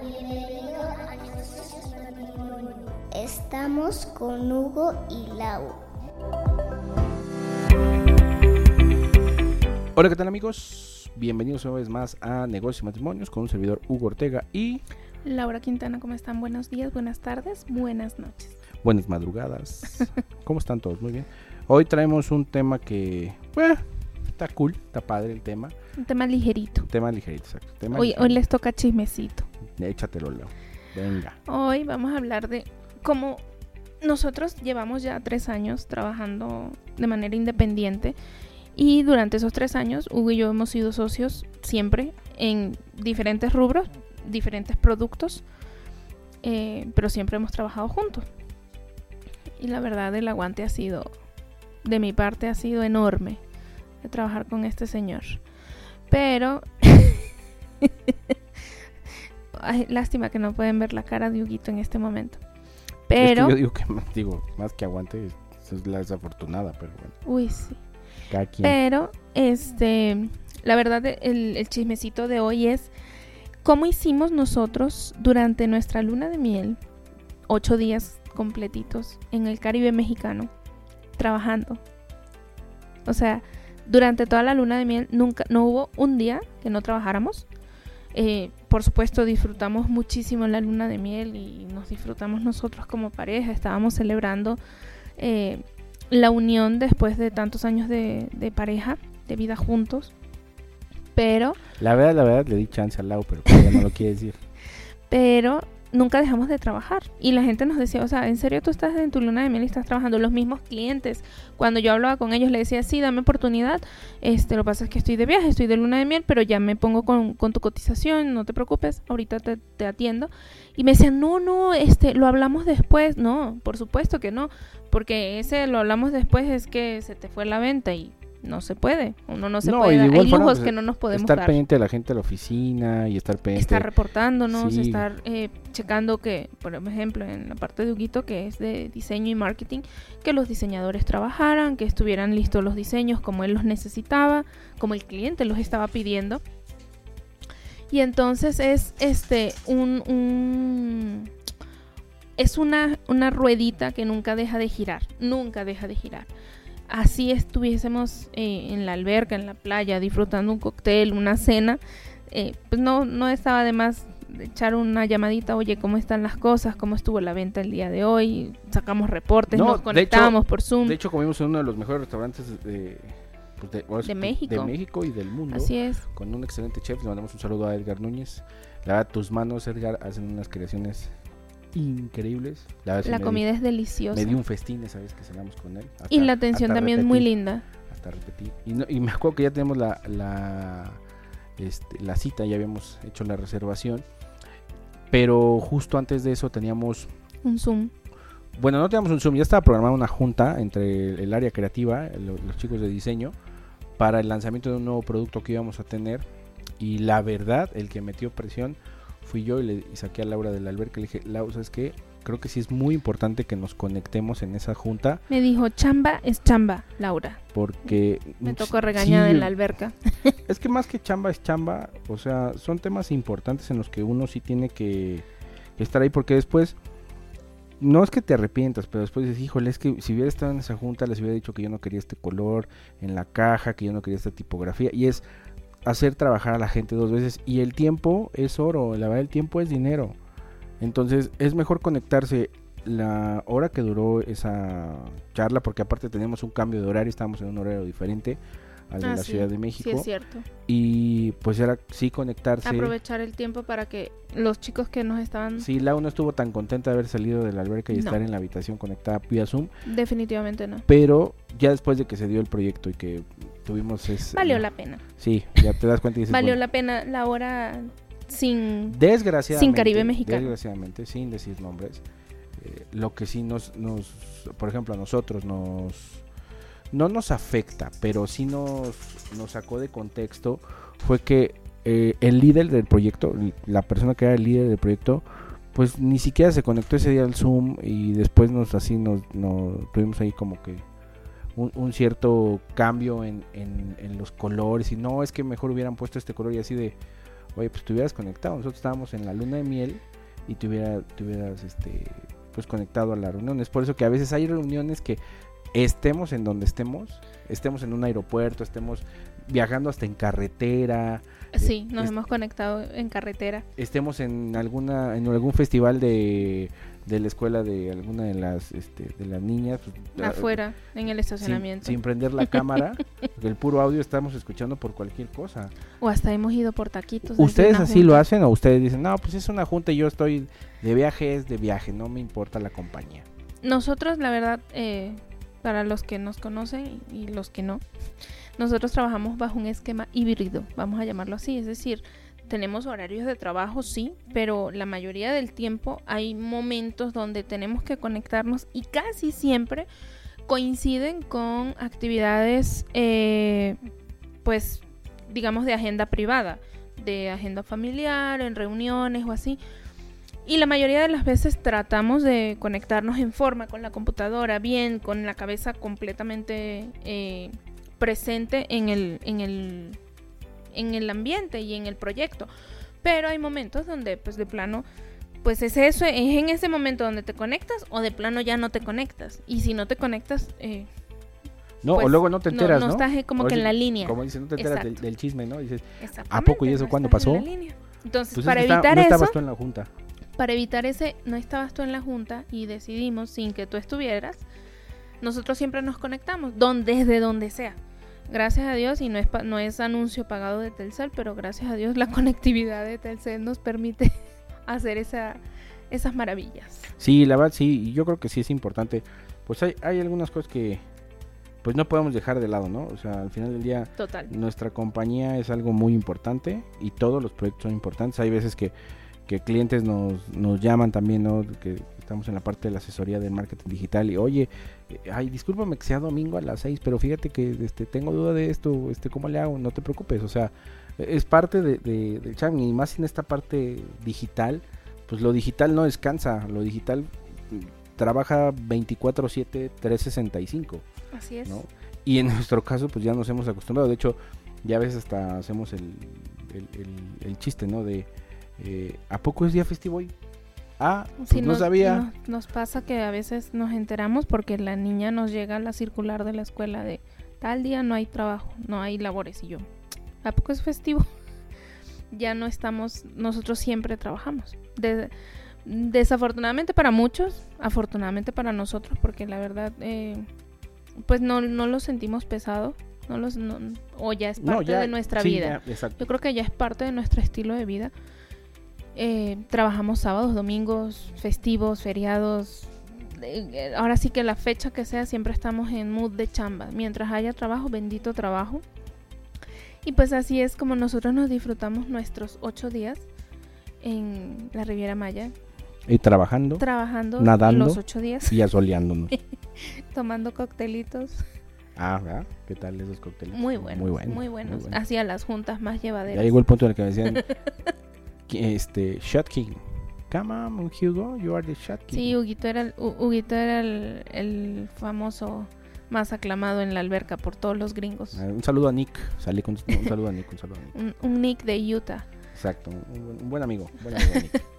bienvenido a Negocios y Matrimonio. Estamos con Hugo y Lau. Hola, ¿qué tal amigos? Bienvenidos una vez más a Negocios y Matrimonios con un servidor Hugo Ortega y Laura Quintana, ¿cómo están? Buenos días, buenas tardes, buenas noches. buenas madrugadas. ¿Cómo están todos? Muy bien. Hoy traemos un tema que, bueno, está cool, está padre el tema. Un tema ligerito. Un tema ligerito, exacto. Tema Hoy, hoy ligerito. les toca chismecito. Échatelo, Leo. Venga. Hoy vamos a hablar de cómo nosotros llevamos ya tres años trabajando de manera independiente y durante esos tres años Hugo y yo hemos sido socios siempre en diferentes rubros, diferentes productos, eh, pero siempre hemos trabajado juntos. Y la verdad el aguante ha sido, de mi parte ha sido enorme de trabajar con este señor. Pero... Ay, lástima que no pueden ver la cara de Huguito en este momento. Es que Pero... yo digo que más, digo, más que aguante, es la desafortunada, pero bueno, Uy, sí. cada quien. Pero, este, la verdad, el, el chismecito de hoy es cómo hicimos nosotros durante nuestra luna de miel, ocho días completitos en el Caribe mexicano, trabajando. O sea, durante toda la luna de miel nunca, no hubo un día que no trabajáramos. Eh, por supuesto, disfrutamos muchísimo la luna de miel y nos disfrutamos nosotros como pareja. Estábamos celebrando eh, la unión después de tantos años de, de pareja, de vida juntos. Pero, La verdad, la verdad, le di chance al Lau, pero pues ya no lo quiere decir. pero nunca dejamos de trabajar. Y la gente nos decía, o sea, ¿en serio tú estás en tu luna de miel y estás trabajando? Los mismos clientes, cuando yo hablaba con ellos, le decía, sí, dame oportunidad. Este, lo que pasa es que estoy de viaje, estoy de luna de miel, pero ya me pongo con, con tu cotización, no te preocupes, ahorita te, te atiendo. Y me decían, no, no, este, lo hablamos después. No, por supuesto que no, porque ese lo hablamos después es que se te fue la venta y no se puede. Uno no se No, puede. Hay forma, lujos pues, que no nos podemos estar dar. pendiente de la gente de la oficina y estar pendiente. estar reportándonos, Sí. estar eh, checando que, por ejemplo, en la parte de Huguito, que es de diseño y marketing, que los diseñadores trabajaran, que estuvieran listos los diseños como él los necesitaba, como el cliente los estaba pidiendo. Y entonces es este un, un- es una, una ruedita que nunca deja de girar, nunca deja de girar. Así estuviésemos eh, en la alberca, en la playa, disfrutando un cóctel, una cena, eh, pues no, no estaba de más echar una llamadita, oye, ¿cómo están las cosas? ¿Cómo estuvo la venta el día de hoy? Sacamos reportes, No, nos conectábamos por Zoom. De hecho, comimos en uno de los mejores restaurantes de, pues, de, México. de México y del mundo. Así es. Con un excelente chef. Le mandamos un saludo a Edgar Núñez. La verdad, tus manos, Edgar, hacen unas creaciones increíbles. La, La comida di- es deliciosa. Me dio un festín esa vez que cenamos con él. y Hasta- la atención también muy repetí, linda. Hasta repetí. Y, no- y me acuerdo que ya tenemos la, la, este, la cita, ya habíamos hecho la reservación. Pero justo antes de eso teníamos Un Zoom. bueno, no teníamos un Zoom, ya estaba programada una junta entre el, área creativa, el- los chicos de diseño, para el lanzamiento de un nuevo producto que íbamos a tener. Y la verdad, el que metió presión fui yo y le y saqué a Laura del alberca y le dije, Laura, ¿sabes qué? Creo que sí es muy importante que nos conectemos en esa junta Me dijo, chamba es chamba, Laura. porque... Me tocó regañada sí, en la alberca. Es que más que chamba es chamba, o sea, son temas importantes en los que uno sí tiene que estar ahí porque después no es que te arrepientas, pero después dices, híjole, es que si hubiera estado en esa junta les hubiera dicho que yo no quería este color en la caja, que yo no quería esta tipografía y es hacer trabajar a la gente dos veces y el tiempo es oro, la verdad el tiempo es dinero. Entonces, es mejor conectarse la hora que duró esa charla porque aparte teníamos un cambio de horario, estábamos en un horario diferente al de Ah, la sí, Ciudad de Sí, México es cierto. y pues era sí conectarse. Aprovechar el tiempo para que los chicos que nos estaban... Sí, Lau no estuvo tan contenta de haber salido de la alberca y No. estar en la habitación conectada vía Zoom, Definitivamente no. pero ya después de que se dio el proyecto y que tuvimos ese... Valió la pena. Sí, ya te das cuenta y dices... Valió bueno, la pena la hora sin... Desgraciadamente, Sin Caribe mexicano. Desgraciadamente, sin decir nombres, eh, lo que sí nos, nos, por ejemplo, a nosotros nos, no nos afecta, pero sí nos, nos sacó de contexto, fue que eh, el líder del proyecto, la persona que era el líder del proyecto, pues ni siquiera se conectó ese día al Zoom y después nos así nos, nos tuvimos ahí como que un, un cierto cambio en, en, los colores y no es que mejor hubieran puesto este color y así de oye, pues te hubieras conectado. Nosotros estábamos en la luna de miel y te, hubiera, te hubieras este, pues conectado a la reunión. Es por eso que a veces hay reuniones que estemos en donde estemos, estemos en un aeropuerto, estemos viajando hasta en carretera, Sí, Eh, nos es- hemos conectado en carretera. estemos en alguna en algún festival de, de la escuela de alguna de las este, de las niñas pues, afuera, en el estacionamiento. sin prender la cámara el puro audio estamos escuchando por cualquier cosa O hasta hemos ido por taquitos. ustedes así lo hacen o ustedes dicen no pues es una junta y yo estoy de viaje es de viaje no me importa la compañía Nosotros, la verdad, eh, para los que nos conocen y los que no, nosotros trabajamos bajo un esquema híbrido, vamos a llamarlo así. Es decir, tenemos horarios de trabajo, sí, pero la mayoría del tiempo hay momentos donde tenemos que conectarnos y casi siempre coinciden con actividades, eh, pues, digamos, de agenda privada, de agenda familiar, en reuniones o así. Y la mayoría de las veces tratamos de conectarnos en forma con la computadora, bien, con la cabeza completamente eh, presente en el, en, el, en el ambiente y en el proyecto. Pero hay momentos donde, pues de plano, pues es eso, es en ese momento donde te conectas o de plano ya no te conectas. Y si no te conectas, eh, no pues, o luego no te enteras no, no, estás eh, como que Oye, en la línea. como dicen no te enteras del, del chisme no dices Exactamente, poco y eso no cuándo pasó? línea. Entonces, pues es para que está- evitar no eso, estabas tú en la junta para evitar ese, no estabas tú en la junta y decidimos sin que tú estuvieras, nosotros siempre nos conectamos, donde, desde donde sea. Gracias a Dios, y no es, no es anuncio pagado de Telcel, pero gracias a Dios la conectividad de Telcel nos permite hacer esa, esas maravillas. Sí, la verdad sí, yo creo que sí es importante. Pues hay, hay algunas cosas que pues no podemos dejar de lado, ¿no? O sea, al final del día Total. nuestra compañía es algo muy importante y todos los proyectos son importantes. Hay veces que, que clientes nos, nos llaman también, ¿no? Que estamos en la parte de la asesoría de marketing digital y oye, eh, ay, discúlpame que sea domingo a las 6, pero fíjate que este, tengo duda de esto, este, ¿cómo le hago? No te preocupes, o sea, es parte de, de- del charm y más en esta parte digital, pues lo digital no descansa, lo digital mm, trabaja 24/7, 365. Así es. ¿no? Y en nuestro caso, pues ya nos hemos acostumbrado. De hecho, ya a veces hasta hacemos el, el, el- el chiste, ¿no? De, eh, ¿a poco es día festivo hoy? Ah, pues Sí, no nos, sabía. Nos, nos pasa que a veces nos enteramos porque la niña nos llega la circular de la escuela de tal día no hay trabajo, no hay labores. Y yo, ¿a poco es festivo? ya no estamos, nosotros siempre trabajamos. De- desafortunadamente para muchos, afortunadamente para nosotros, porque la verdad, eh, pues no, no lo sentimos pesado. No los, no- o ya es parte No, ya, de nuestra sí, vida. ya. Yo creo que ya es parte de nuestro estilo de vida. Eh, trabajamos sábados, domingos, festivos, feriados. Eh, eh, Ahora sí que la fecha que sea, siempre estamos en mood de chamba. Mientras haya trabajo, bendito trabajo. Y pues así es como nosotros nos disfrutamos nuestros ocho días en la Riviera Maya, Y trabajando trabajando Nadando. los ocho días, y asoleándonos. tomando coctelitos ah, ¿verdad? ¿Qué tal esos cócteles? muy buenos, muy bueno, buenos. bueno. Hacia las juntas más Ya llevaderas. llegó el punto en el que me decían, este, Shot King. Come on, Hugo, you are the Shot King. Sí, Huguito era, el, Hu- Huguito era el, el famoso más aclamado en la alberca por todos los gringos. Ah, un saludo a Nick. Salí con un saludo a Nick, un saludo a Nick. Un, un Nick de Utah. Exacto, un, buen- un buen amigo, buen amigo Nick.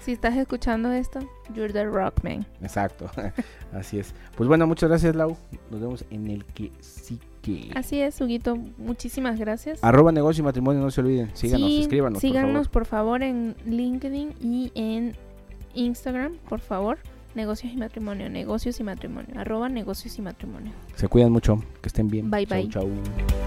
Si estás escuchando esto, you're the rock man. Exacto, así es. Pues bueno, muchas gracias Lau. Nos vemos en el que sí Así es, Huguito. Muchísimas gracias. Arroba negocio y matrimonio, no se olviden. Síganos, Sí, escríbanos. Síganos, por por favor. en LinkedIn y en Instagram, por favor. Negocios y matrimonio. Negocios y matrimonio. Arroba negocios y matrimonio. Se cuidan mucho, que estén bien. Bye, Chau, bye. chau.